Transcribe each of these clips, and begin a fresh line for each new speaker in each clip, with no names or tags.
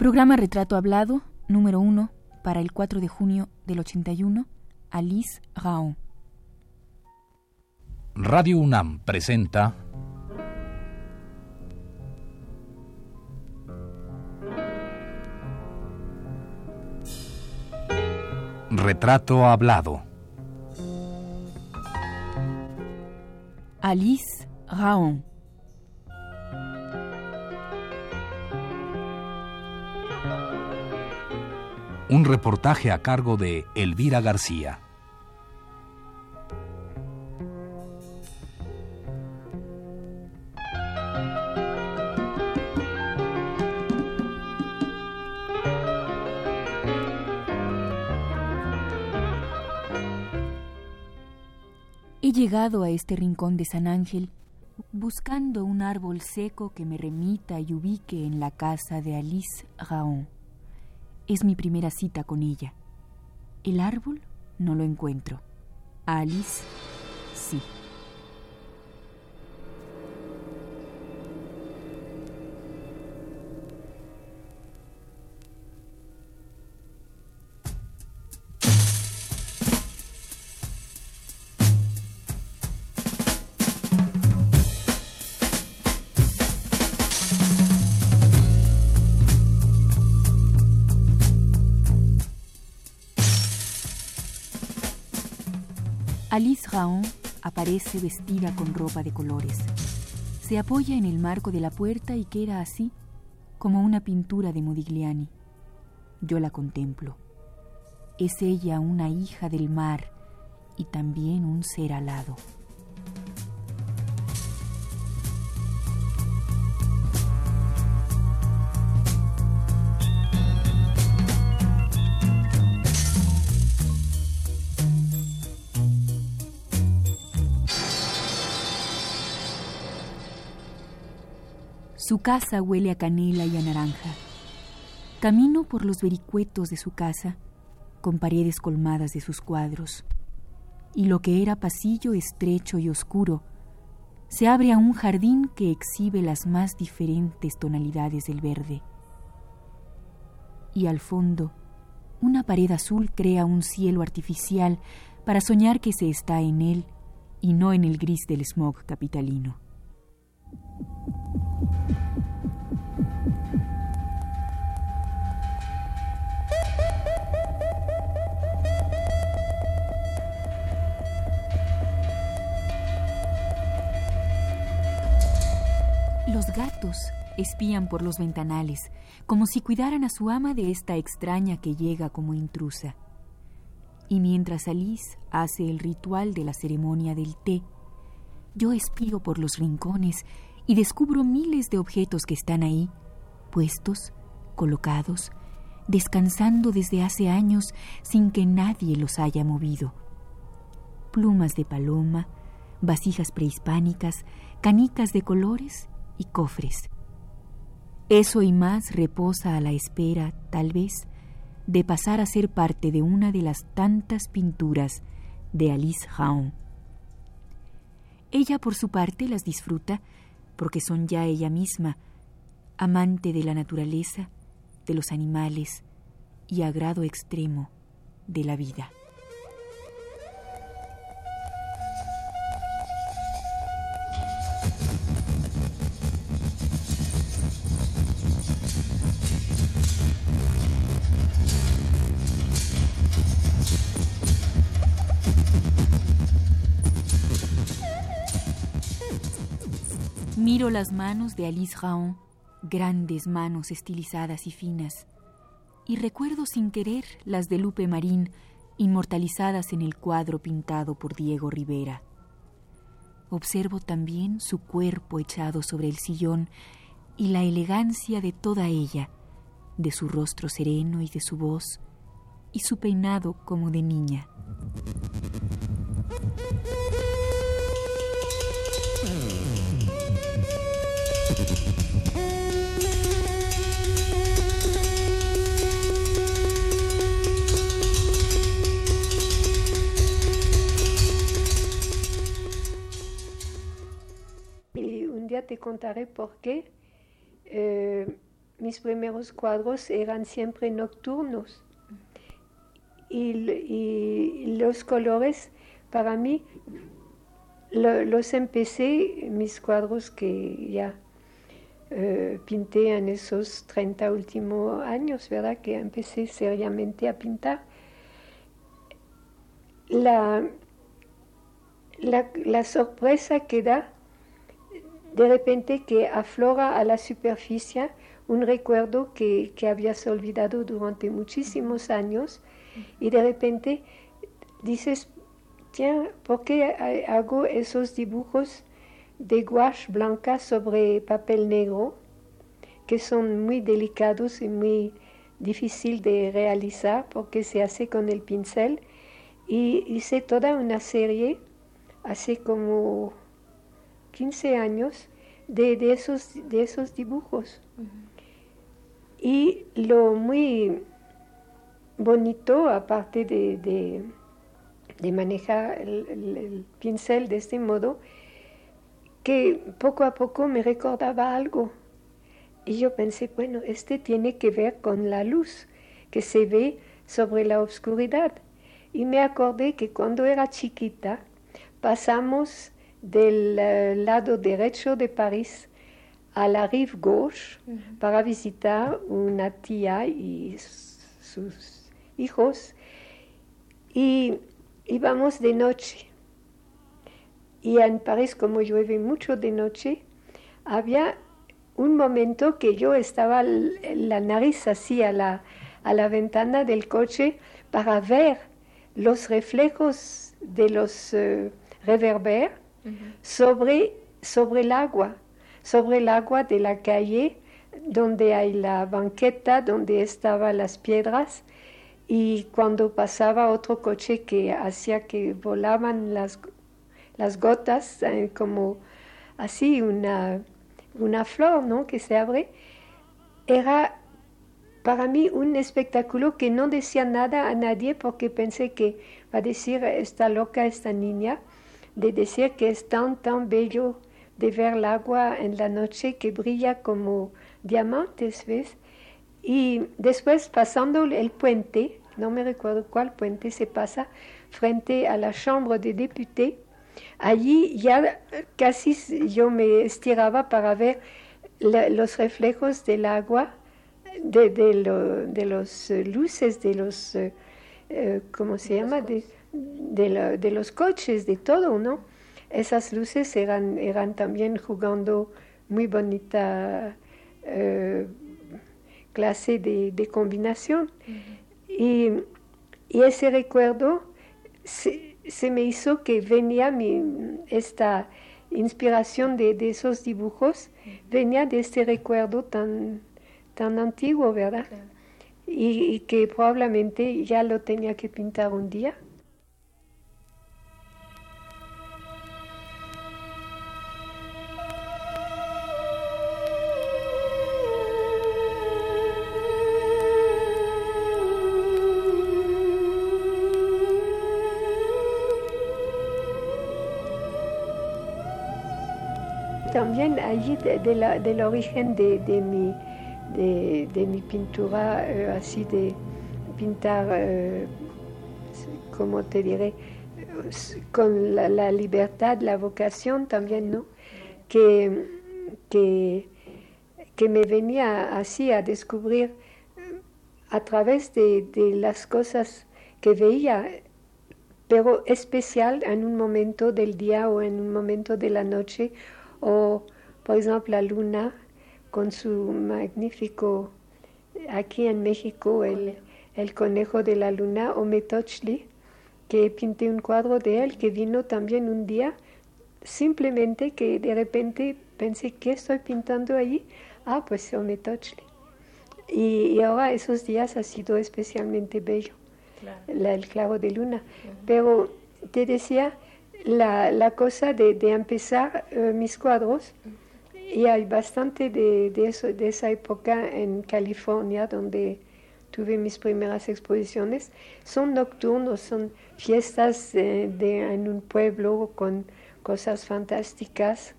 Programa Retrato Hablado, número 1, para el 4 de junio del 81, Alice Raon.
Radio UNAM presenta Retrato Hablado.
Alice Raon.
Un reportaje a cargo de Elvira García.
He llegado a este rincón de San Ángel buscando un árbol seco que me remita y ubique en la casa de Alice Raon. Es mi primera cita con ella. El árbol no lo encuentro. Alice sí. Alice Raon aparece vestida con ropa de colores. Se apoya en el marco de la puerta y queda así, como una pintura de Modigliani. Yo la contemplo. Es ella una hija del mar y también un ser alado. Su casa huele a canela y a naranja. Camino por los vericuetos de su casa, con paredes colmadas de sus cuadros, y lo que era pasillo estrecho y oscuro se abre a un jardín que exhibe las más diferentes tonalidades del verde. Y al fondo, una pared azul crea un cielo artificial para soñar que se está en él y no en el gris del smog capitalino. Los gatos espían por los ventanales, como si cuidaran a su ama de esta extraña que llega como intrusa. Y mientras Alice hace el ritual de la ceremonia del té, yo espío por los rincones y descubro miles de objetos que están ahí, puestos, colocados, descansando desde hace años sin que nadie los haya movido. Plumas de paloma, vasijas prehispánicas, canicas de colores y cofres. Eso y más reposa a la espera, tal vez, de pasar a ser parte de una de las tantas pinturas de Alice Raon. Ella, por su parte, las disfruta porque son ya ella misma, amante de la naturaleza, de los animales y a grado extremo de la vida. Miro las manos de Alice Raon, grandes manos estilizadas y finas, y recuerdo sin querer las de Lupe Marín, inmortalizadas en el cuadro pintado por Diego Rivera. Observo también su cuerpo echado sobre el sillón y la elegancia de toda ella, de su rostro sereno y de su voz, y su peinado como de niña.
Y un día te contaré por qué eh, mis primeros cuadros eran siempre nocturnos. Y, los colores, para mí, los empecé, mis cuadros que ya eh, pinté en esos 30 últimos años, ¿verdad? Que empecé seriamente a pintar. La, la, sorpresa que da de repente que aflora a la superficie un recuerdo que, que habías olvidado durante muchísimos años y de repente dices, ¿por qué hago esos dibujos de gouache blanca sobre papel negro que son muy delicados y muy difíciles de realizar porque se hace con el pincel? Y hice toda una serie hace como 15 años de, esos, de esos dibujos. Y lo muy bonito, aparte de, de, manejar el, pincel de este modo, que poco a poco me recordaba algo. Y yo pensé, bueno, este tiene que ver con la luz que se ve sobre la oscuridad. Y me acordé que cuando era chiquita pasamos del eh, lado derecho de París a la rive gauche para visitar una tía y sus hijos y íbamos de noche. Y en París, como llueve mucho de noche, había un momento que yo estaba la nariz así a la, a la ventana del coche para ver los reflejos de los uh, reverberos sobre, sobre el agua, sobre el agua de la calle donde hay la banqueta, donde estaban las piedras, y cuando pasaba otro coche que hacía que volaban las, las gotas, eh, como así una, una flor ¿no? que se abre, era para mí un espectáculo que no decía nada a nadie porque pensé que va a decir esta loca, esta niña, de decir que es tan, tan bello de ver el agua en la noche que brilla como diamantes, ¿ves? Y después pasando el puente, no me recuerdo cuál puente se pasa, frente a la Chambre de Députés, allí ya casi yo me estiraba para ver los reflejos del agua, de, de, los luces, de los, eh, eh, ¿cómo se llama? De, de, los coches, de todo, ¿no? Esas luces eran, eran también jugando muy bonita eh, clase de, combinación. y, ese recuerdo se, me hizo que venía mi, esta inspiración de, esos dibujos, venía de este recuerdo tan, tan antiguo, ¿verdad? y que probablemente ya lo tenía que pintar un día. Allí del origen de, mi, de, mi pintura, eh, así de pintar, eh, como te diré, con la, libertad, la vocación también, ¿no? Que, que, que, me venía así a descubrir a través de, de las cosas que veía, pero especial en un momento del día o en un momento de la noche o, por ejemplo, la luna con su magnífico, aquí en México, el, el conejo de la luna, o Metochli, que pinté un cuadro de él, que vino también un día, simplemente que de repente pensé, ¿qué estoy pintando allí? Ah, pues Ometochli. Y, y ahora esos días ha sido especialmente bello, el clavo de luna. Pero te decía, la, la cosa de, de empezar eh, mis cuadros y hay bastante de, de, de esa época en California donde tuve mis primeras exposiciones. Son nocturnos, son fiestas de, en un pueblo con cosas fantásticas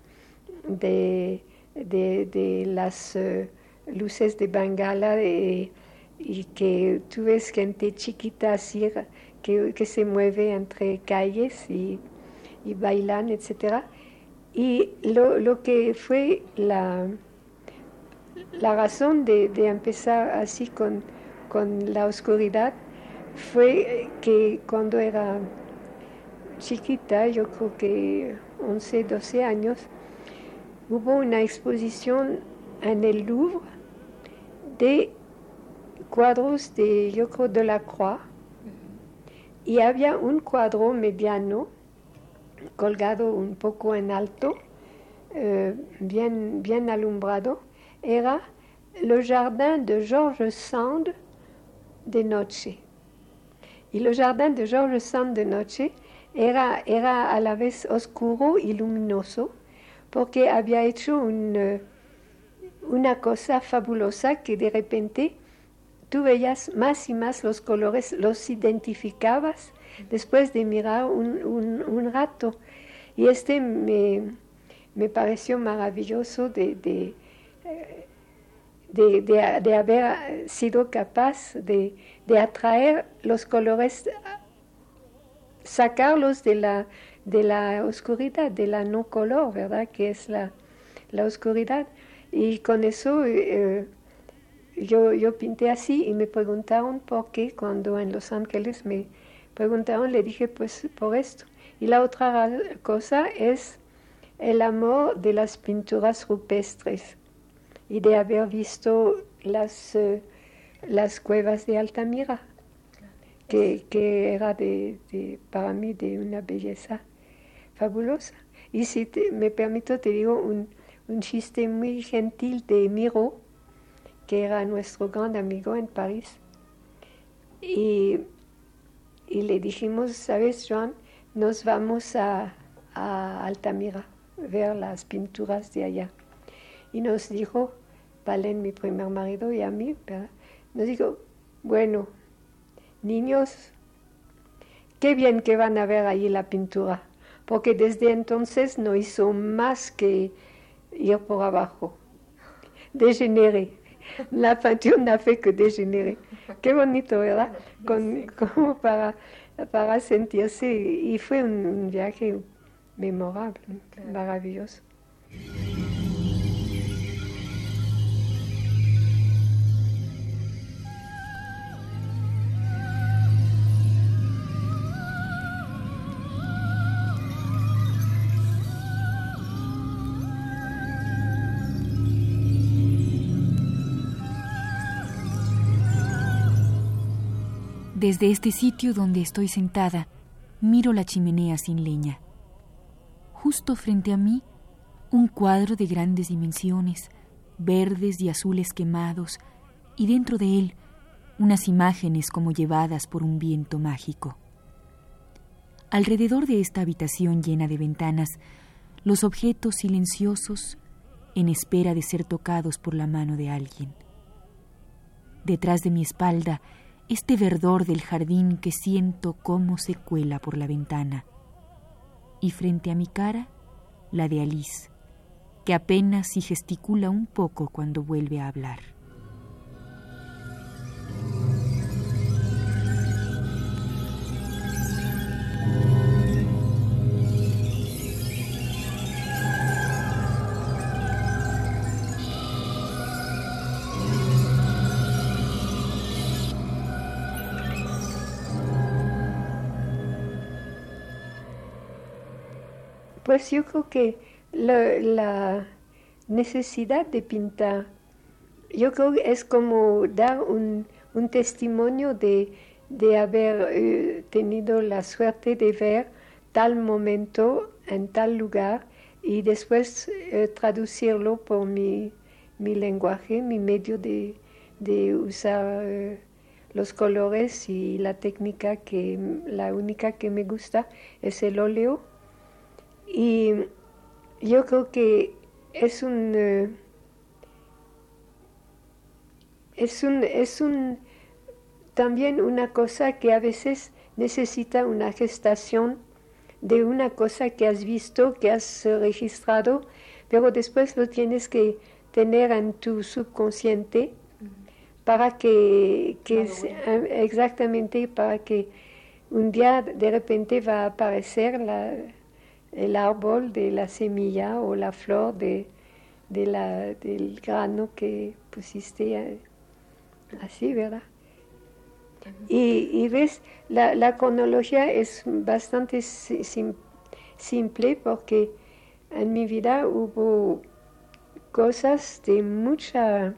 de, de las, eh, luces de bengala y que tú ves gente chiquita así que, se mueve entre calles y, y bailan, etc. Y lo, lo, que fue la, la razón de, de empezar así con, con la oscuridad fue que cuando era chiquita, yo creo que 11, 12 años, hubo una exposición en el Louvre de cuadros de, yo creo, de la Croix. Y había un cuadro mediano, colgado un poco en alto, eh, bien, bien alumbrado. Era le jardin de Georges Sand de noche. Y el jardin de Georges Sand de noche era, era a la vez oscuro y luminoso porque había hecho eh, una cosa fabulosa que de repente tú veías más y más los colores, los identificabas después de mirar un, rato. Y este me, pareció maravilloso de, de, de, haber sido capaz de, atraer los colores sacarlos de la, de la oscuridad, de la no color, ¿verdad? Que es la, la oscuridad. Y con eso eh, yo, yo pinté así y me preguntaron por qué cuando en Los Ángeles me preguntaron, le dije pues por esto. Y la otra cosa es el amor de las pinturas rupestres y de haber visto las, eh, las cuevas de Altamira que, era de, para mí de una belleza fabulosa. Y si me permito, te digo un, un, chiste muy gentil de Miro, que era nuestro gran amigo en París. Y, y le dijimos, ¿sabes, Joan? Nos vamos a, a Altamira, ver las pinturas de allá. Y nos dijo, Valen, mi primer marido, y a mí, nos dijo, bueno, niños, qué bien que van a ver ahí la pintura, porque desde entonces no hizo más que ir por abajo. Degeneré. La pintura no fue que degeneré. Qué bonito, ¿verdad? como para, para sentirse, y fue un viaje memorable, maravilloso.
Desde este sitio donde estoy sentada, miro la chimenea sin leña. Justo frente a mí, un cuadro de grandes dimensiones, verdes y azules quemados, y dentro de él unas imágenes como llevadas por un viento mágico. Alrededor de esta habitación llena de ventanas, los objetos silenciosos en espera de ser tocados por la mano de alguien. Detrás de mi espalda, este verdor del jardín que siento cómo se cuela por la ventana. Y frente a mi cara, la de Alice, que apenas si gesticula un poco cuando vuelve a hablar.
Yo creo que la, necesidad de pintar, yo creo que es como dar un, testimonio de, haber eh, tenido la suerte de ver tal momento en tal lugar y después eh, traducirlo por mi, lenguaje, mi medio de, usar eh, los colores y la técnica que la única que me gusta es el óleo y yo creo que es un, eh, es un, es un, también una cosa que a veces necesita una gestación de una cosa que has visto, que has registrado, pero después lo tienes que tener en tu subconsciente para que, que exactamente para que un día de repente va a aparecer la, el árbol de la semilla o la flor de, de la, del grano que pusiste eh, así, ¿verdad? Y, y ves, la, la, cronología es bastante simple porque en mi vida hubo cosas de mucha,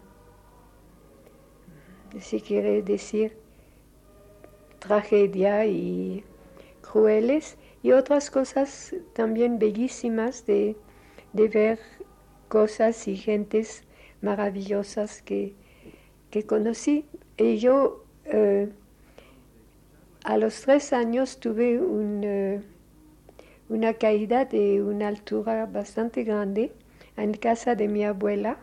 si quiere decir, tragedia y crueles, y otras cosas también bellísimas de, de ver cosas y gentes maravillosas que, que conocí. Y yo eh, a los tres años tuve eh, una caída de una altura bastante grande en casa de mi abuela,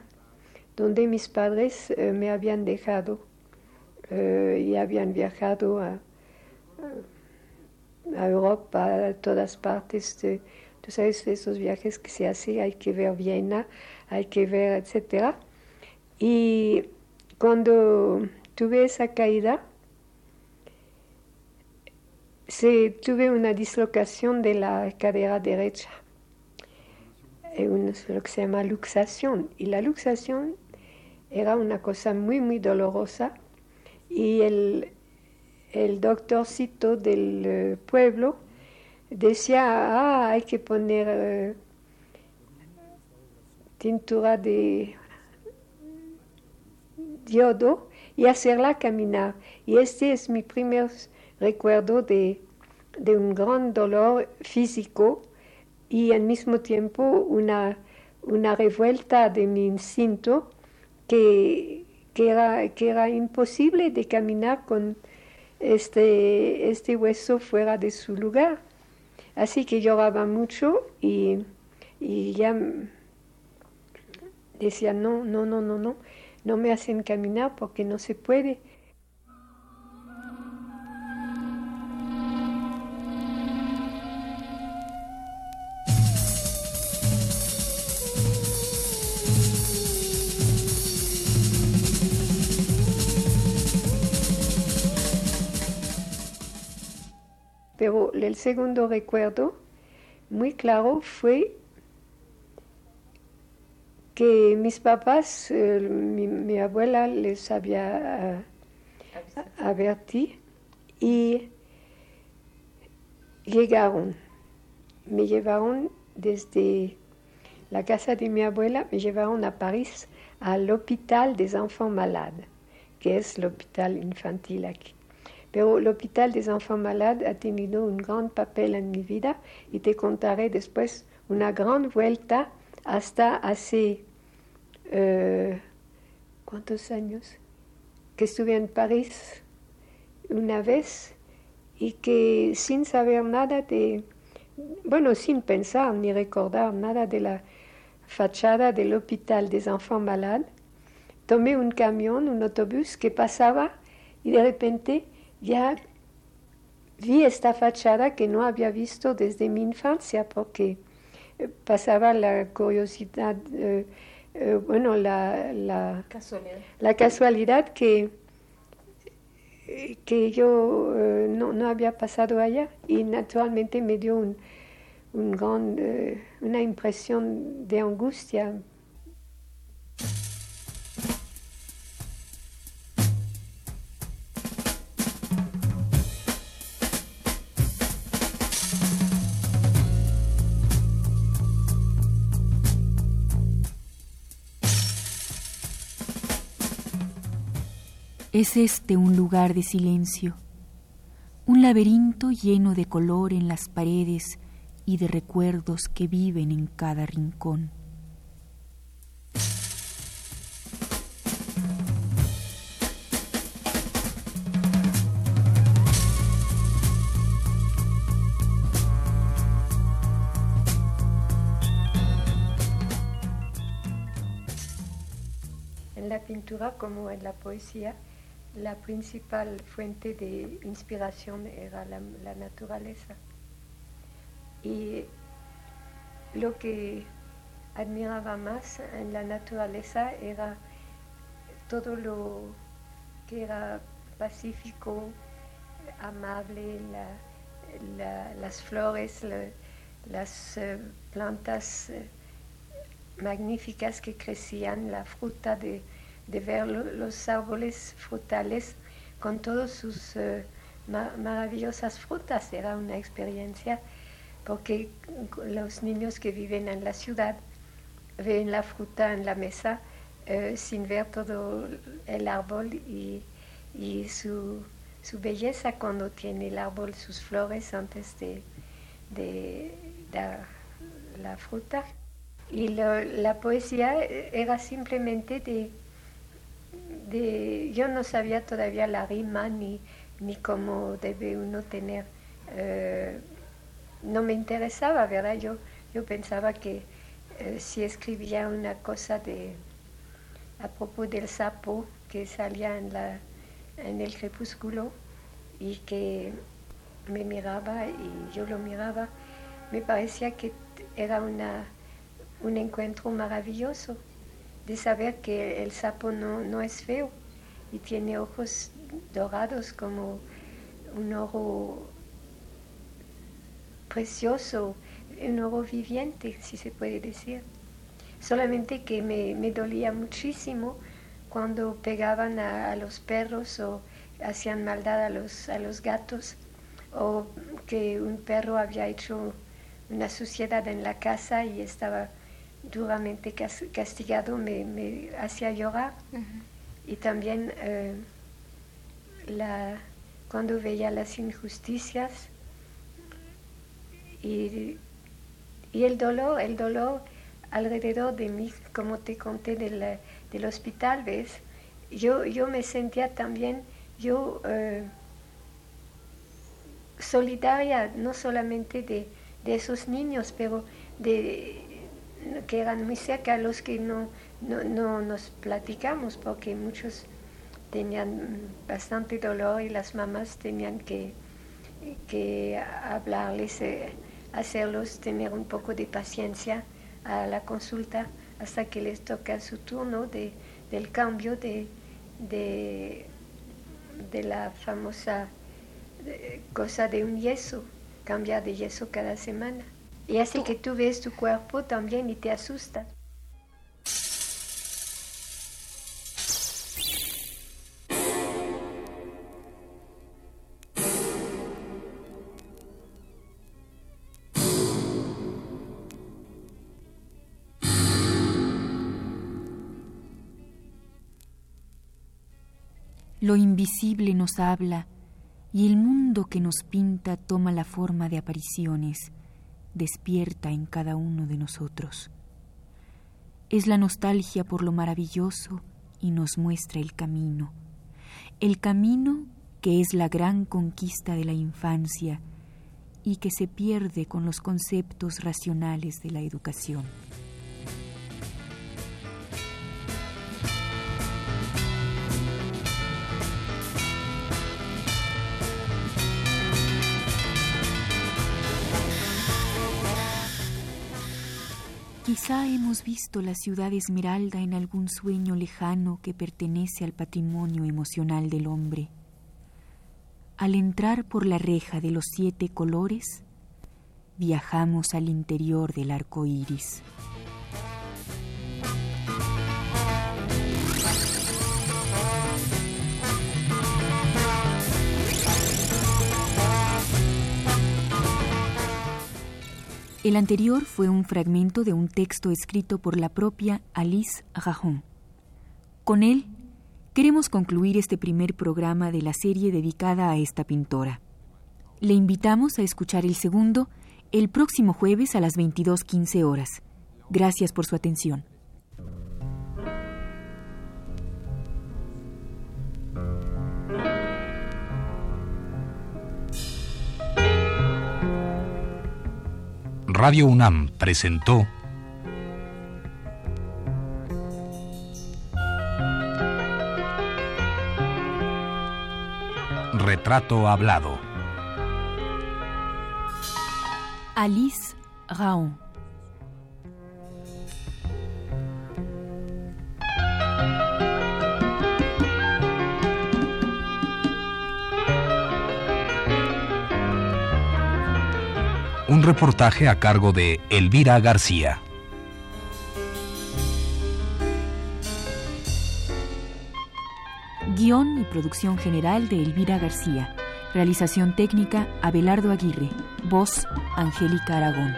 donde mis padres eh, me habían dejado y habían viajado a Europa, a todas partes. De, tú sabes, esos viajes que se hacen, hay que ver Viena, hay que ver, etc. Y cuando tuve esa caída, se, tuve una dislocación de la cadera derecha, lo que se llama luxación. Y la luxación era una cosa muy, muy dolorosa. Y el, el doctorcito del eh, pueblo decía, ah, hay que poner eh, tintura de diodo y hacerla caminar. Y este es mi primer recuerdo de, un gran dolor físico y al mismo tiempo una, una revuelta de mi instinto que, que, era, que era imposible de caminar con este, este hueso fuera de su lugar. Así que lloraba mucho y, y ya decía, no, no, no, no, no, no me hacen caminar porque no se puede. Pero el segundo recuerdo muy claro fue que mis papás, eh, mi, abuela les había uh, advertido y llegaron, me llevaron desde la casa de mi abuela, me llevaron a París al Hospital des Enfants Malades, que es el hospital infantil aquí. Pero el Hospital des Enfants Malades ha tenido un gran papel en mi vida y te contaré después una gran vuelta hasta hace, eh, ¿cuántos años? Que estuve en París una vez y que sin saber nada de, bueno, sin pensar ni recordar nada de la fachada del Hospital des Enfants Malades, tomé un camión, un autobús que pasaba y de repente ya vi esta fachada que no había visto desde mi infancia porque eh, pasaba la curiosidad, eh, eh, bueno, la, la,
casualidad.
la, casualidad. que, que yo no, no, había pasado allá y naturalmente me dio un, un gran, una impresión de angustia
Es este un lugar de silencio, un laberinto lleno de color en las paredes y de recuerdos que viven en cada rincón.
En la pintura como en la poesía, la principal fuente de inspiración era la, naturaleza. Y lo que admiraba más en la naturaleza era todo lo que era pacífico, amable, las flores, las eh, plantas eh, magníficas que crecían, la fruta de, ver los árboles frutales con todas sus eh, maravillosas frutas. Era una experiencia porque los niños que viven en la ciudad ven la fruta en la mesa eh, sin ver todo el árbol y, su, belleza cuando tiene el árbol sus flores antes de, dar la fruta. Y la poesía era simplemente de, de, Yo no sabía todavía la rima ni, ni cómo debe uno tener... Eh, no me interesaba, ¿verdad? Yo, yo pensaba que eh, si escribía una cosa de, a propos del sapo que salía en, la, en el crepúsculo y que me miraba y yo lo miraba, me parecía que era una, un encuentro maravilloso de saber que el sapo no, no es feo y tiene ojos dorados como un oro precioso, un oro viviente, si se puede decir. Solamente que me, dolía muchísimo cuando pegaban a, los perros o hacían maldad a los, a los gatos o que un perro había hecho una suciedad en la casa y estaba duramente castigado, me, me hacía llorar. Y también eh, la, cuando veía las injusticias y, y, el dolor, el dolor alrededor de mí, como te conté del, del hospital, ¿ves? Yo, yo me sentía también, yo eh, solidaria, no solamente de, de, esos niños, pero de que eran muy cerca, los que no, no, no nos platicamos, porque muchos tenían bastante dolor y las mamás tenían que, que hablarles. Eh, hacerlos tener un poco de paciencia a la consulta hasta que les toca su turno de, del cambio de, de, la famosa eh, cosa de un yeso, cambiar de yeso cada semana. Y así que tú ves tu cuerpo también y te asusta.
Lo invisible nos habla y el mundo que nos pinta toma la forma de apariciones, despierta en cada uno de nosotros. Es la nostalgia por lo maravilloso y nos muestra el camino, el camino que es la gran conquista de la infancia y que se pierde con los conceptos racionales de la educación. Quizá hemos visto la ciudad esmeralda en algún sueño lejano que pertenece al patrimonio emocional del hombre. Al entrar por la reja de los siete colores, viajamos al interior del arco iris. El anterior fue un fragmento de un texto escrito por la propia Alice Rajon. Con él, queremos concluir este primer programa de la serie dedicada a esta pintora. Le invitamos a escuchar el segundo el próximo jueves a las 22.15 horas. Gracias por su atención.
Radio UNAM presentó Retrato Hablado.
Alice Raon.
Reportaje a cargo de Elvira García.
Guión y producción general de Elvira García. Realización técnica Abelardo Aguirre. Voz Angélica Aragón.